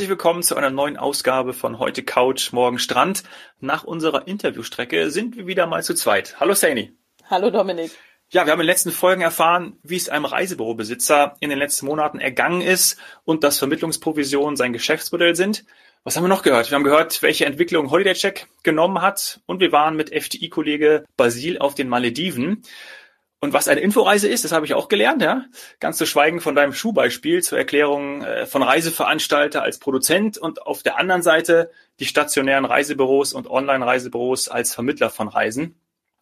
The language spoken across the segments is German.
Herzlich willkommen zu einer neuen Ausgabe von Heute Couch, Morgen Strand. Nach unserer Interviewstrecke sind wir wieder mal zu zweit. Hallo Saini. Hallo Dominik. Ja, wir haben in den letzten Folgen erfahren, wie es einem Reisebürobesitzer in den letzten Monaten ergangen ist und dass Vermittlungsprovisionen sein Geschäftsmodell sind. Was haben wir noch gehört? Wir haben gehört, welche Entwicklung Holidaycheck genommen hat und wir waren mit FDI-Kollege Basil auf den Malediven. Und was eine Inforeise ist, das habe ich auch gelernt, ja. Ganz zu schweigen von deinem Schuhbeispiel zur Erklärung äh, von Reiseveranstalter als Produzent und auf der anderen Seite die stationären Reisebüros und Online-Reisebüros als Vermittler von Reisen.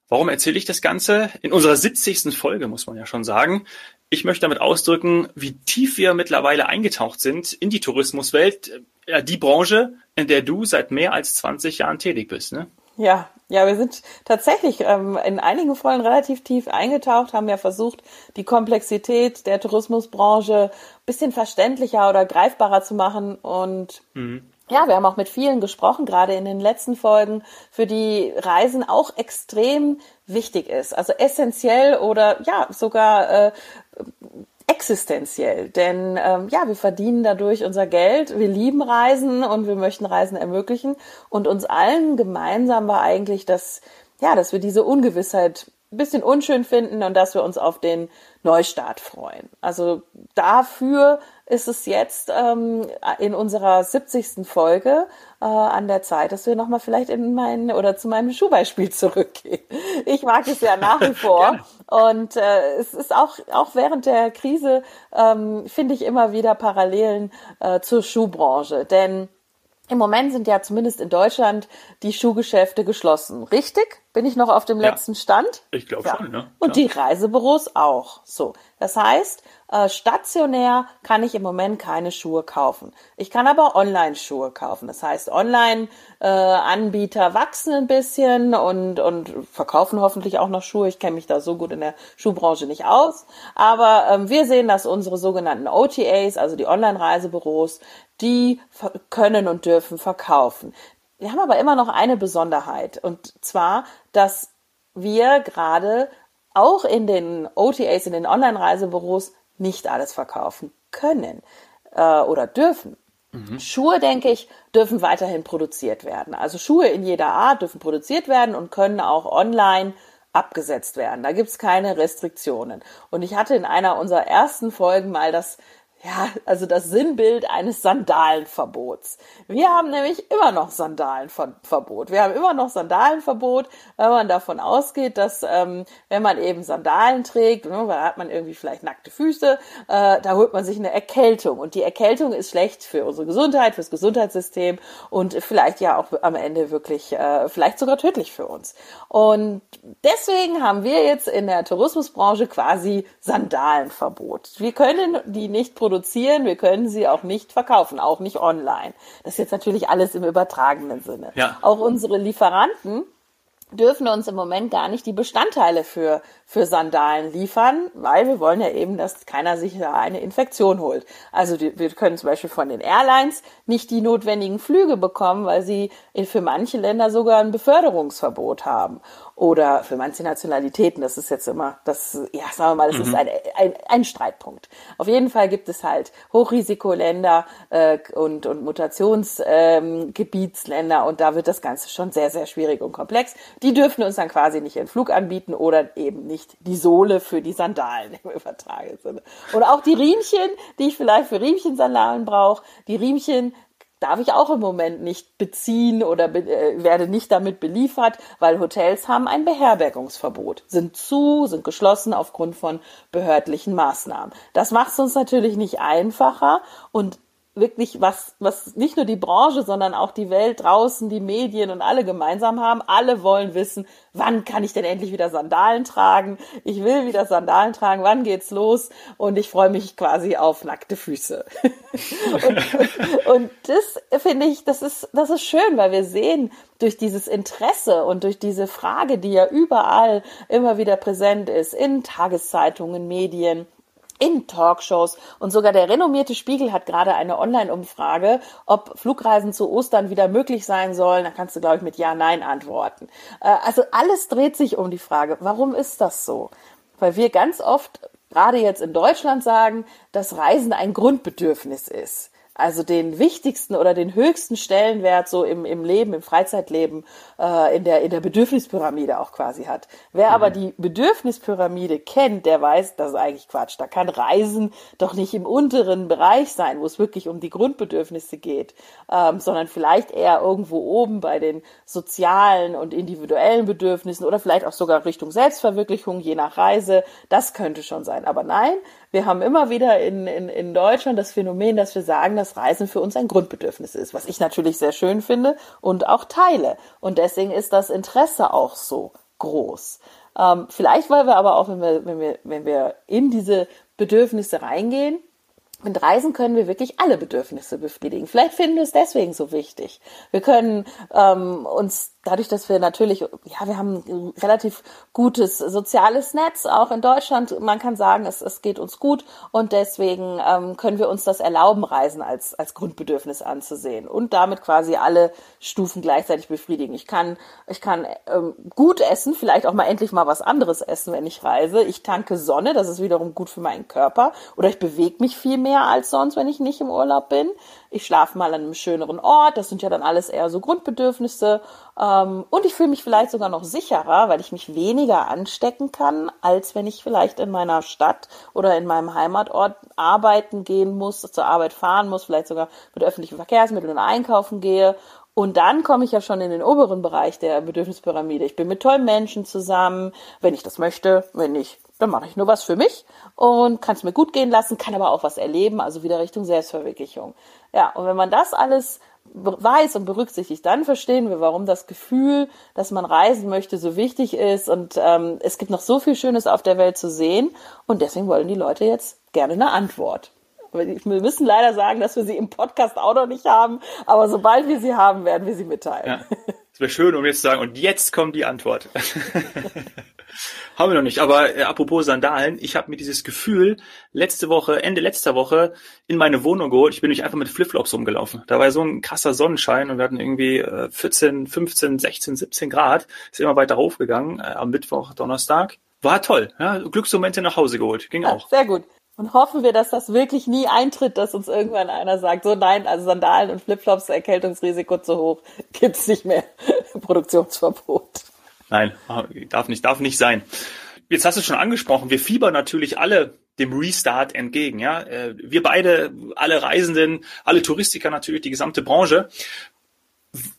Warum erzähle ich das Ganze? In unserer 70. Folge, muss man ja schon sagen. Ich möchte damit ausdrücken, wie tief wir mittlerweile eingetaucht sind in die Tourismuswelt, äh, die Branche, in der du seit mehr als 20 Jahren tätig bist. Ne? Ja, ja, wir sind tatsächlich ähm, in einigen Folgen relativ tief eingetaucht, haben ja versucht, die Komplexität der Tourismusbranche bisschen verständlicher oder greifbarer zu machen und mhm. Ja, wir haben auch mit vielen gesprochen, gerade in den letzten Folgen, für die Reisen auch extrem wichtig ist. Also essentiell oder ja, sogar äh, existenziell. Denn ähm, ja, wir verdienen dadurch unser Geld, wir lieben Reisen und wir möchten Reisen ermöglichen. Und uns allen gemeinsam war eigentlich, dass, ja, dass wir diese Ungewissheit ein bisschen unschön finden und dass wir uns auf den Neustart freuen. Also dafür ist es jetzt ähm, in unserer 70. Folge äh, an der Zeit, dass wir nochmal vielleicht in mein oder zu meinem Schuhbeispiel zurückgehen. Ich mag es ja nach wie vor. Und äh, es ist auch, auch während der Krise, ähm, finde ich immer wieder Parallelen äh, zur Schuhbranche. Denn im Moment sind ja zumindest in Deutschland die Schuhgeschäfte geschlossen. Richtig? Bin ich noch auf dem ja. letzten Stand? Ich glaube ja. schon, ne? Und die Reisebüros auch. So. Das heißt, äh, stationär kann ich im Moment keine Schuhe kaufen. Ich kann aber Online-Schuhe kaufen. Das heißt, Online-Anbieter äh, wachsen ein bisschen und, und verkaufen hoffentlich auch noch Schuhe. Ich kenne mich da so gut in der Schuhbranche nicht aus. Aber ähm, wir sehen, dass unsere sogenannten OTAs, also die Online-Reisebüros, die können und dürfen verkaufen. Wir haben aber immer noch eine Besonderheit und zwar, dass wir gerade auch in den OTAs, in den Online-Reisebüros nicht alles verkaufen können äh, oder dürfen. Mhm. Schuhe, denke ich, dürfen weiterhin produziert werden. Also Schuhe in jeder Art dürfen produziert werden und können auch online abgesetzt werden. Da gibt's keine Restriktionen. Und ich hatte in einer unserer ersten Folgen mal das ja, also das Sinnbild eines Sandalenverbots. Wir haben nämlich immer noch Sandalenverbot. Wir haben immer noch Sandalenverbot, weil man davon ausgeht, dass ähm, wenn man eben Sandalen trägt, ne, da hat man irgendwie vielleicht nackte Füße, äh, da holt man sich eine Erkältung. Und die Erkältung ist schlecht für unsere Gesundheit, fürs Gesundheitssystem und vielleicht ja auch am Ende wirklich, äh, vielleicht sogar tödlich für uns. Und deswegen haben wir jetzt in der Tourismusbranche quasi Sandalenverbot. Wir können die nicht produzieren produzieren, wir können sie auch nicht verkaufen, auch nicht online. Das ist jetzt natürlich alles im übertragenen Sinne. Ja. Auch unsere Lieferanten dürfen uns im Moment gar nicht die Bestandteile für, für Sandalen liefern, weil wir wollen ja eben, dass keiner sich da eine Infektion holt. Also die, wir können zum Beispiel von den Airlines nicht die notwendigen Flüge bekommen, weil sie für manche Länder sogar ein Beförderungsverbot haben oder für manche Nationalitäten. Das ist jetzt immer, das, ja, sagen wir mal, das mhm. ist ein, ein, ein Streitpunkt. Auf jeden Fall gibt es halt Hochrisikoländer äh, und, und Mutationsgebietsländer ähm, und da wird das Ganze schon sehr, sehr schwierig und komplex. Die dürfen uns dann quasi nicht den Flug anbieten oder eben nicht die Sohle für die Sandalen im übertragenen Sinne. Oder auch die Riemchen, die ich vielleicht für Riemchensandalen brauche. Die Riemchen darf ich auch im Moment nicht beziehen oder be äh, werde nicht damit beliefert, weil Hotels haben ein Beherbergungsverbot, sind zu, sind geschlossen aufgrund von behördlichen Maßnahmen. Das macht es uns natürlich nicht einfacher und wirklich was, was nicht nur die Branche, sondern auch die Welt draußen, die Medien und alle gemeinsam haben. Alle wollen wissen, wann kann ich denn endlich wieder Sandalen tragen? Ich will wieder Sandalen tragen. Wann geht's los? Und ich freue mich quasi auf nackte Füße. und, und das finde ich, das ist, das ist schön, weil wir sehen durch dieses Interesse und durch diese Frage, die ja überall immer wieder präsent ist, in Tageszeitungen, Medien, in Talkshows und sogar der renommierte Spiegel hat gerade eine Online-Umfrage, ob Flugreisen zu Ostern wieder möglich sein sollen. Da kannst du, glaube ich, mit Ja, Nein antworten. Äh, also alles dreht sich um die Frage, warum ist das so? Weil wir ganz oft, gerade jetzt in Deutschland, sagen, dass Reisen ein Grundbedürfnis ist. Also den wichtigsten oder den höchsten Stellenwert so im, im Leben, im Freizeitleben, äh, in, der, in der Bedürfnispyramide auch quasi hat. Wer mhm. aber die Bedürfnispyramide kennt, der weiß, das ist eigentlich Quatsch. Da kann Reisen doch nicht im unteren Bereich sein, wo es wirklich um die Grundbedürfnisse geht, ähm, sondern vielleicht eher irgendwo oben bei den sozialen und individuellen Bedürfnissen oder vielleicht auch sogar Richtung Selbstverwirklichung, je nach Reise. Das könnte schon sein. Aber nein, wir haben immer wieder in, in, in Deutschland das Phänomen, dass wir sagen, dass Reisen für uns ein Grundbedürfnis ist, was ich natürlich sehr schön finde und auch teile. Und deswegen ist das Interesse auch so groß. Ähm, vielleicht, weil wir aber auch, wenn wir, wenn wir, wenn wir in diese Bedürfnisse reingehen, mit Reisen können wir wirklich alle Bedürfnisse befriedigen. Vielleicht finden wir es deswegen so wichtig. Wir können ähm, uns dadurch, dass wir natürlich, ja, wir haben ein relativ gutes soziales Netz, auch in Deutschland. Man kann sagen, es, es geht uns gut und deswegen ähm, können wir uns das erlauben, Reisen als, als Grundbedürfnis anzusehen und damit quasi alle Stufen gleichzeitig befriedigen. Ich kann, ich kann ähm, gut essen, vielleicht auch mal endlich mal was anderes essen, wenn ich reise. Ich tanke Sonne, das ist wiederum gut für meinen Körper. Oder ich bewege mich viel mehr als sonst, wenn ich nicht im Urlaub bin ich schlafe mal an einem schöneren Ort, das sind ja dann alles eher so Grundbedürfnisse. Ähm, und ich fühle mich vielleicht sogar noch sicherer, weil ich mich weniger anstecken kann, als wenn ich vielleicht in meiner Stadt oder in meinem Heimatort arbeiten gehen muss, zur Arbeit fahren muss, vielleicht sogar mit öffentlichen Verkehrsmitteln einkaufen gehe. Und dann komme ich ja schon in den oberen Bereich der Bedürfnispyramide. Ich bin mit tollen Menschen zusammen, wenn ich das möchte, wenn nicht, dann mache ich nur was für mich und kann es mir gut gehen lassen, kann aber auch was erleben, also wieder Richtung Selbstverwirklichung. Ja, und wenn man das alles weiß und berücksichtigt, dann verstehen wir, warum das Gefühl, dass man reisen möchte, so wichtig ist. Und ähm, es gibt noch so viel Schönes auf der Welt zu sehen. Und deswegen wollen die Leute jetzt gerne eine Antwort. Wir müssen leider sagen, dass wir sie im Podcast auch noch nicht haben, aber sobald wir sie haben, werden wir sie mitteilen. Ja, es wäre schön, um jetzt zu sagen, und jetzt kommt die Antwort. Haben wir noch nicht. Aber äh, apropos Sandalen, ich habe mir dieses Gefühl letzte Woche, Ende letzter Woche, in meine Wohnung geholt. Ich bin nämlich einfach mit Flipflops rumgelaufen. Da war so ein krasser Sonnenschein und wir hatten irgendwie äh, 14, 15, 16, 17 Grad. Ist immer weiter hochgegangen äh, am Mittwoch, Donnerstag. War toll. Ja? Glücksmomente nach Hause geholt. Ging ja, auch. Sehr gut. Und hoffen wir, dass das wirklich nie eintritt, dass uns irgendwann einer sagt, so nein, also Sandalen und Flipflops, Erkältungsrisiko zu hoch, gibt's nicht mehr. Produktionsverbot. Nein, darf nicht, darf nicht sein. Jetzt hast du es schon angesprochen, wir fiebern natürlich alle dem Restart entgegen. Ja, äh, wir beide, alle Reisenden, alle Touristiker natürlich, die gesamte Branche.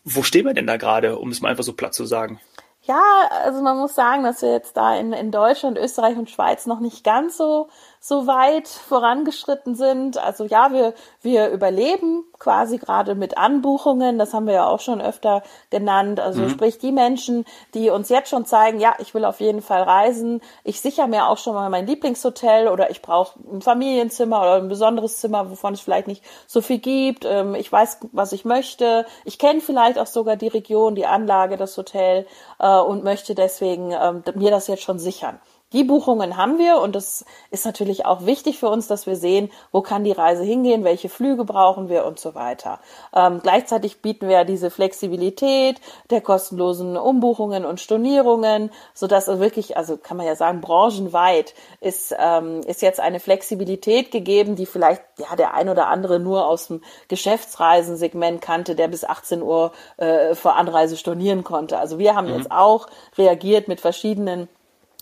Wo stehen wir denn da gerade, um es mal einfach so platt zu sagen? Ja, also man muss sagen, dass wir jetzt da in, in Deutschland, Österreich und Schweiz noch nicht ganz so so weit vorangeschritten sind. Also ja, wir, wir überleben quasi gerade mit Anbuchungen, das haben wir ja auch schon öfter genannt. Also mhm. sprich die Menschen, die uns jetzt schon zeigen, ja, ich will auf jeden Fall reisen, ich sichere mir auch schon mal mein Lieblingshotel oder ich brauche ein Familienzimmer oder ein besonderes Zimmer, wovon es vielleicht nicht so viel gibt. Ähm, ich weiß, was ich möchte. Ich kenne vielleicht auch sogar die Region, die Anlage, das Hotel äh, und möchte deswegen ähm, mir das jetzt schon sichern. Die Buchungen haben wir und das ist natürlich auch wichtig für uns, dass wir sehen, wo kann die Reise hingehen, welche Flüge brauchen wir und so weiter. Ähm, gleichzeitig bieten wir diese Flexibilität der kostenlosen Umbuchungen und Stornierungen, so dass wirklich, also kann man ja sagen, branchenweit ist, ähm, ist jetzt eine Flexibilität gegeben, die vielleicht ja der ein oder andere nur aus dem Geschäftsreisensegment kannte, der bis 18 Uhr äh, vor Anreise stornieren konnte. Also wir haben mhm. jetzt auch reagiert mit verschiedenen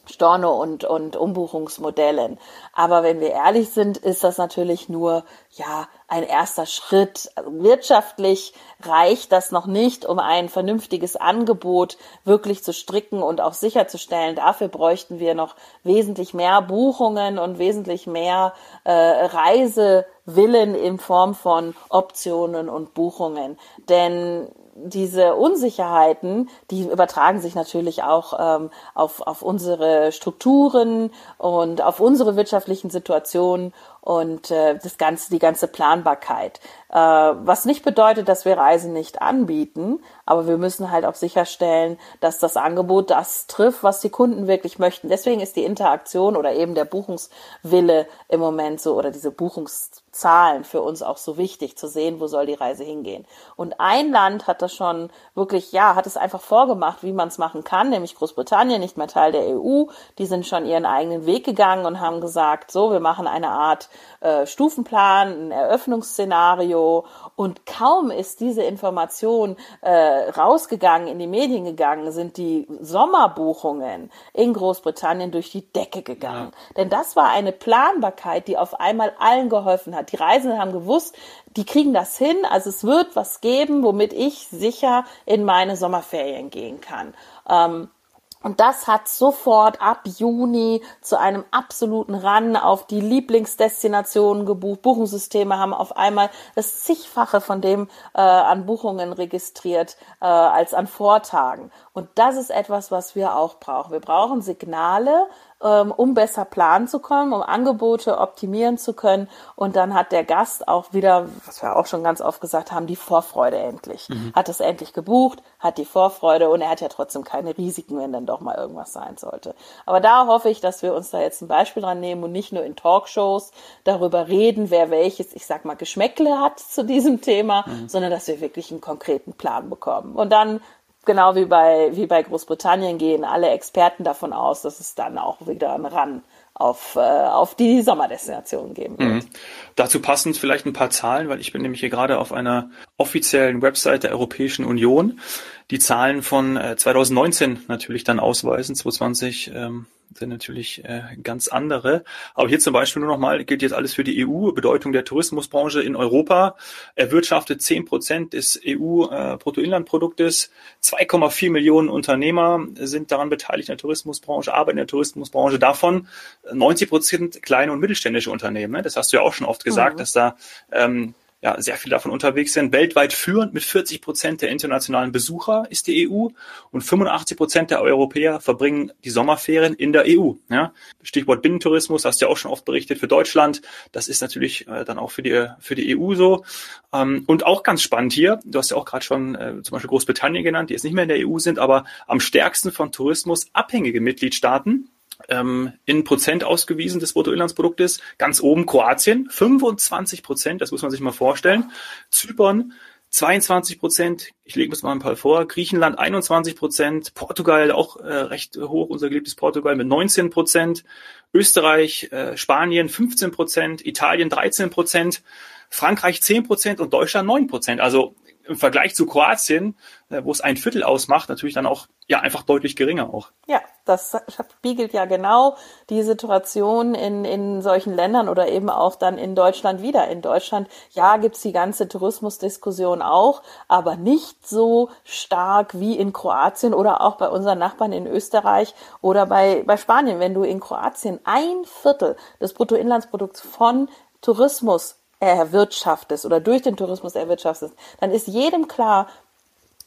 Storno und, und Umbuchungsmodellen. Aber wenn wir ehrlich sind, ist das natürlich nur, ja, ein erster Schritt. Also wirtschaftlich reicht das noch nicht, um ein vernünftiges Angebot wirklich zu stricken und auch sicherzustellen. Dafür bräuchten wir noch wesentlich mehr Buchungen und wesentlich mehr äh, Reisewillen in Form von Optionen und Buchungen. Denn diese Unsicherheiten, die übertragen sich natürlich auch ähm, auf, auf unsere Strukturen und auf unsere wirtschaftlichen Situationen und äh, das ganze, die ganze Planbarkeit. Äh, was nicht bedeutet, dass wir Reisen nicht anbieten, aber wir müssen halt auch sicherstellen, dass das Angebot das trifft, was die Kunden wirklich möchten. Deswegen ist die Interaktion oder eben der Buchungswille im Moment so oder diese Buchungszahlen für uns auch so wichtig zu sehen, wo soll die Reise hingehen. Und ein Land hat das schon wirklich, ja, hat es einfach vorgemacht, wie man es machen kann, nämlich Großbritannien, nicht mehr Teil der EU. Die sind schon ihren eigenen Weg gegangen und haben gesagt, so, wir machen eine Art äh, Stufenplan, ein Eröffnungsszenario und kaum ist diese Information äh, rausgegangen, in die Medien gegangen, sind die Sommerbuchungen in Großbritannien durch die Decke gegangen. Ja. Denn das war eine Planbarkeit, die auf einmal allen geholfen hat. Die Reisenden haben gewusst, die kriegen das hin, also es wird was geben, womit ich sicher in meine Sommerferien gehen kann. Ähm, und das hat sofort ab Juni zu einem absoluten Run auf die Lieblingsdestinationen gebucht. Buchungssysteme haben auf einmal das zigfache von dem äh, an Buchungen registriert äh, als an Vortagen. Und das ist etwas, was wir auch brauchen. Wir brauchen Signale, um besser planen zu können, um Angebote optimieren zu können. Und dann hat der Gast auch wieder, was wir auch schon ganz oft gesagt haben, die Vorfreude endlich. Mhm. Hat es endlich gebucht, hat die Vorfreude und er hat ja trotzdem keine Risiken, wenn dann doch mal irgendwas sein sollte. Aber da hoffe ich, dass wir uns da jetzt ein Beispiel dran nehmen und nicht nur in Talkshows darüber reden, wer welches, ich sag mal, Geschmäckle hat zu diesem Thema, mhm. sondern dass wir wirklich einen konkreten Plan bekommen. Und dann genau wie bei, wie bei Großbritannien gehen alle Experten davon aus, dass es dann auch wieder einen Ran auf, äh, auf die Sommerdestination geben wird. Mhm. Dazu passend vielleicht ein paar Zahlen, weil ich bin nämlich hier gerade auf einer offiziellen Website der Europäischen Union. Die Zahlen von äh, 2019 natürlich dann ausweisen, 2020 ähm, sind natürlich äh, ganz andere. Aber hier zum Beispiel nur nochmal, gilt jetzt alles für die EU, Bedeutung der Tourismusbranche in Europa, erwirtschaftet 10 Prozent des EU-Bruttoinlandproduktes, äh, 2,4 Millionen Unternehmer sind daran beteiligt in der Tourismusbranche, arbeiten in der Tourismusbranche, davon 90 Prozent kleine und mittelständische Unternehmen. Ne? Das hast du ja auch schon oft gesagt, mhm. dass da ähm, ja, sehr viel davon unterwegs sind. Weltweit führend mit 40 Prozent der internationalen Besucher ist die EU und 85 Prozent der Europäer verbringen die Sommerferien in der EU. Ja. Stichwort Binnentourismus, hast du ja auch schon oft berichtet für Deutschland. Das ist natürlich äh, dann auch für die, für die EU so. Ähm, und auch ganz spannend hier, du hast ja auch gerade schon äh, zum Beispiel Großbritannien genannt, die jetzt nicht mehr in der EU sind, aber am stärksten von Tourismus abhängige Mitgliedstaaten ähm, in Prozent ausgewiesen des Bruttoinlandsproduktes. Ganz oben Kroatien, 25 Prozent, das muss man sich mal vorstellen. Zypern 22 Prozent, ich lege mir mal ein paar vor, Griechenland 21 Prozent, Portugal auch äh, recht hoch, unser geliebtes Portugal mit 19 Prozent, Österreich, äh, Spanien 15 Prozent, Italien 13 Prozent, Frankreich 10 Prozent und Deutschland 9 Prozent. Also im Vergleich zu Kroatien, äh, wo es ein Viertel ausmacht, natürlich dann auch ja einfach deutlich geringer auch. Ja, das spiegelt ja genau die Situation in, in solchen Ländern oder eben auch dann in Deutschland wieder. In Deutschland, ja, gibt's die ganze Tourismusdiskussion auch, aber nicht so stark wie in Kroatien oder auch bei unseren Nachbarn in Österreich oder bei, bei Spanien. Wenn du in Kroatien ein Viertel des Bruttoinlandsprodukts von Tourismus erwirtschaftest oder durch den Tourismus erwirtschaftest, dann ist jedem klar,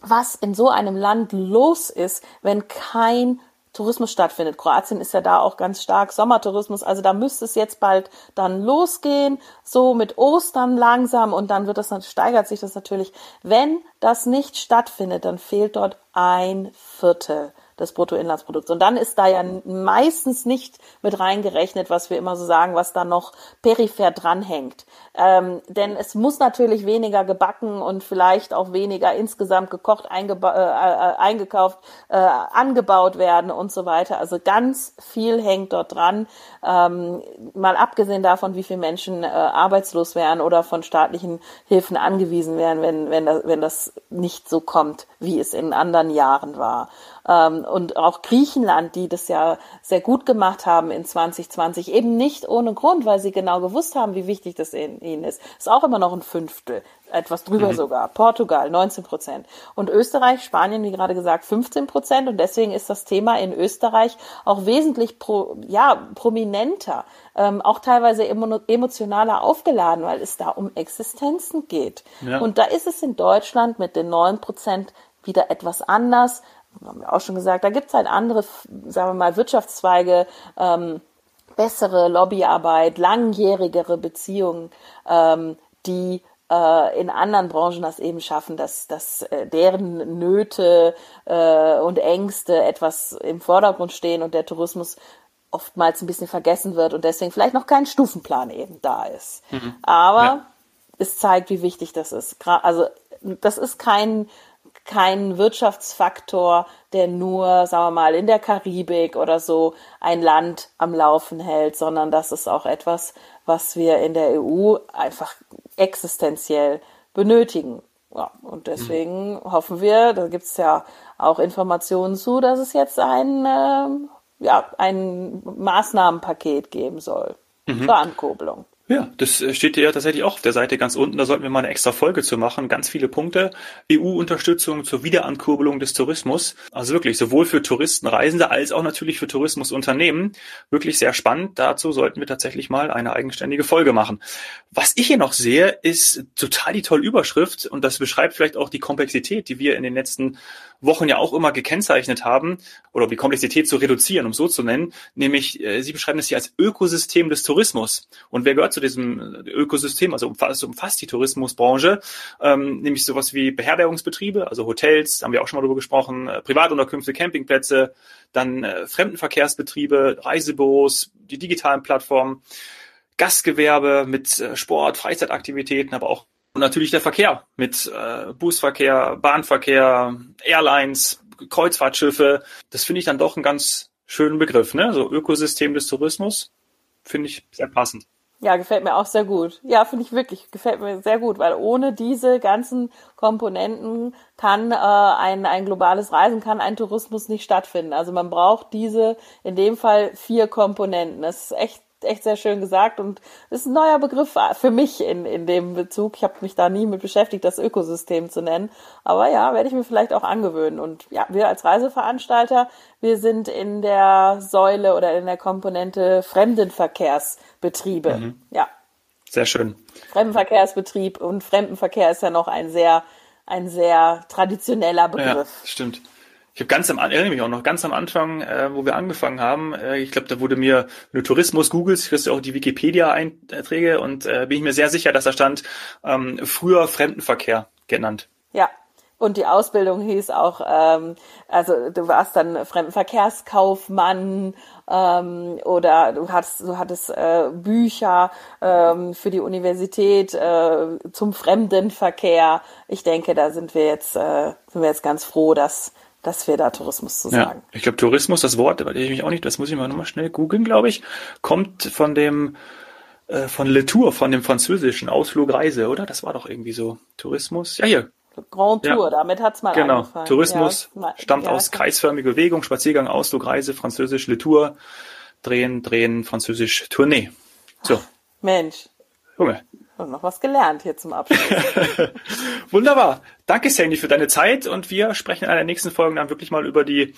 was in so einem Land los ist, wenn kein Tourismus stattfindet. Kroatien ist ja da auch ganz stark Sommertourismus, also da müsste es jetzt bald dann losgehen, so mit Ostern langsam und dann wird das steigert sich das natürlich. Wenn das nicht stattfindet, dann fehlt dort ein Viertel des Bruttoinlandsprodukts. Und dann ist da ja meistens nicht mit reingerechnet, was wir immer so sagen, was da noch peripher dranhängt. Ähm, denn es muss natürlich weniger gebacken und vielleicht auch weniger insgesamt gekocht, äh, äh, eingekauft, äh, angebaut werden und so weiter. Also ganz viel hängt dort dran. Ähm, mal abgesehen davon, wie viele Menschen äh, arbeitslos wären oder von staatlichen Hilfen angewiesen wären, wenn, wenn, das, wenn das nicht so kommt, wie es in anderen Jahren war. Ähm, und auch Griechenland, die das ja sehr gut gemacht haben in 2020, eben nicht ohne Grund, weil sie genau gewusst haben, wie wichtig das ihnen ist. Ist auch immer noch ein Fünftel, etwas drüber mhm. sogar. Portugal 19 Prozent und Österreich, Spanien, wie gerade gesagt, 15 Prozent und deswegen ist das Thema in Österreich auch wesentlich pro, ja prominenter, ähm, auch teilweise emotionaler aufgeladen, weil es da um Existenzen geht. Ja. Und da ist es in Deutschland mit den 9 Prozent wieder etwas anders haben wir auch schon gesagt, da gibt es halt andere, sagen wir mal, Wirtschaftszweige, ähm, bessere Lobbyarbeit, langjährigere Beziehungen, ähm, die äh, in anderen Branchen das eben schaffen, dass, dass äh, deren Nöte äh, und Ängste etwas im Vordergrund stehen und der Tourismus oftmals ein bisschen vergessen wird und deswegen vielleicht noch kein Stufenplan eben da ist. Mhm. Aber ja. es zeigt, wie wichtig das ist. Also das ist kein kein Wirtschaftsfaktor, der nur, sagen wir mal, in der Karibik oder so ein Land am Laufen hält, sondern das ist auch etwas, was wir in der EU einfach existenziell benötigen. Ja, und deswegen mhm. hoffen wir, da gibt's ja auch Informationen zu, dass es jetzt ein, äh, ja, ein Maßnahmenpaket geben soll mhm. zur Ankurbelung. Ja, das äh, steht ja tatsächlich auch auf der Seite ganz unten. Da sollten wir mal eine extra Folge zu machen. Ganz viele Punkte. EU-Unterstützung zur Wiederankurbelung des Tourismus. Also wirklich sowohl für Touristen, Reisende als auch natürlich für Tourismusunternehmen. Wirklich sehr spannend. Dazu sollten wir tatsächlich mal eine eigenständige Folge machen. Was ich hier noch sehe, ist total die tolle Überschrift und das beschreibt vielleicht auch die Komplexität, die wir in den letzten Wochen ja auch immer gekennzeichnet haben, oder um die Komplexität zu reduzieren, um so zu nennen, nämlich äh, Sie beschreiben es hier als Ökosystem des Tourismus. Und wer gehört zu diesem Ökosystem, also umfasst, umfasst die Tourismusbranche, ähm, nämlich sowas wie Beherbergungsbetriebe, also Hotels, haben wir auch schon mal darüber gesprochen, äh, Privatunterkünfte, Campingplätze, dann äh, Fremdenverkehrsbetriebe, Reisebüros, die digitalen Plattformen, Gastgewerbe mit äh, Sport, Freizeitaktivitäten, aber auch natürlich der Verkehr mit äh, Busverkehr, Bahnverkehr, Airlines, Kreuzfahrtschiffe. Das finde ich dann doch einen ganz schönen Begriff, ne? So Ökosystem des Tourismus finde ich sehr passend. Ja, gefällt mir auch sehr gut. Ja, finde ich wirklich, gefällt mir sehr gut, weil ohne diese ganzen Komponenten kann äh, ein, ein globales Reisen, kann ein Tourismus nicht stattfinden. Also man braucht diese, in dem Fall vier Komponenten. Das ist echt echt sehr schön gesagt und ist ein neuer Begriff für mich in, in dem Bezug. Ich habe mich da nie mit beschäftigt, das Ökosystem zu nennen. Aber ja, werde ich mir vielleicht auch angewöhnen. Und ja, wir als Reiseveranstalter, wir sind in der Säule oder in der Komponente Fremdenverkehrsbetriebe. Mhm. Ja. Sehr schön. Fremdenverkehrsbetrieb und Fremdenverkehr ist ja noch ein sehr, ein sehr traditioneller Begriff. Ja, stimmt. Ich habe ganz am erinnere mich auch noch ganz am Anfang, äh, wo wir angefangen haben. Äh, ich glaube, da wurde mir, du Tourismus googelst, kriegst du auch die Wikipedia-Einträge und äh, bin ich mir sehr sicher, dass da stand ähm, früher Fremdenverkehr genannt. Ja. Und die Ausbildung hieß auch, ähm, also du warst dann Fremdenverkehrskaufmann ähm, oder du hattest, du hattest äh, Bücher ähm, für die Universität äh, zum Fremdenverkehr. Ich denke, da sind wir jetzt, äh, sind wir jetzt ganz froh, dass dass wir da Tourismus zu sagen. Ja, ich glaube, Tourismus, das Wort, weil ich mich auch nicht, das muss ich mal nochmal schnell googeln, glaube ich, kommt von dem, äh, von Le Tour, von dem französischen Ausflug Reise, oder? Das war doch irgendwie so. Tourismus. Ja, hier. Grand Tour, ja. damit hat's mal genau. angefangen. Tourismus ja, stammt ja, aus kreisförmige Bewegung, Spaziergang, Ausflug, Reise, französisch Le Tour, drehen, drehen, französisch Tournee. So. Ach, Mensch. Junge. Und noch was gelernt hier zum Abschluss. Wunderbar. Danke, Sandy, für deine Zeit und wir sprechen in einer der nächsten Folgen dann wirklich mal über die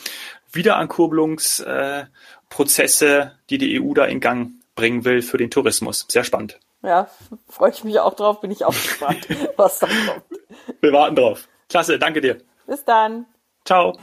Wiederankurbelungsprozesse, die die EU da in Gang bringen will für den Tourismus. Sehr spannend. Ja, freue ich mich auch drauf, bin ich auch gespannt, was da kommt. Wir warten drauf. Klasse, danke dir. Bis dann. Ciao.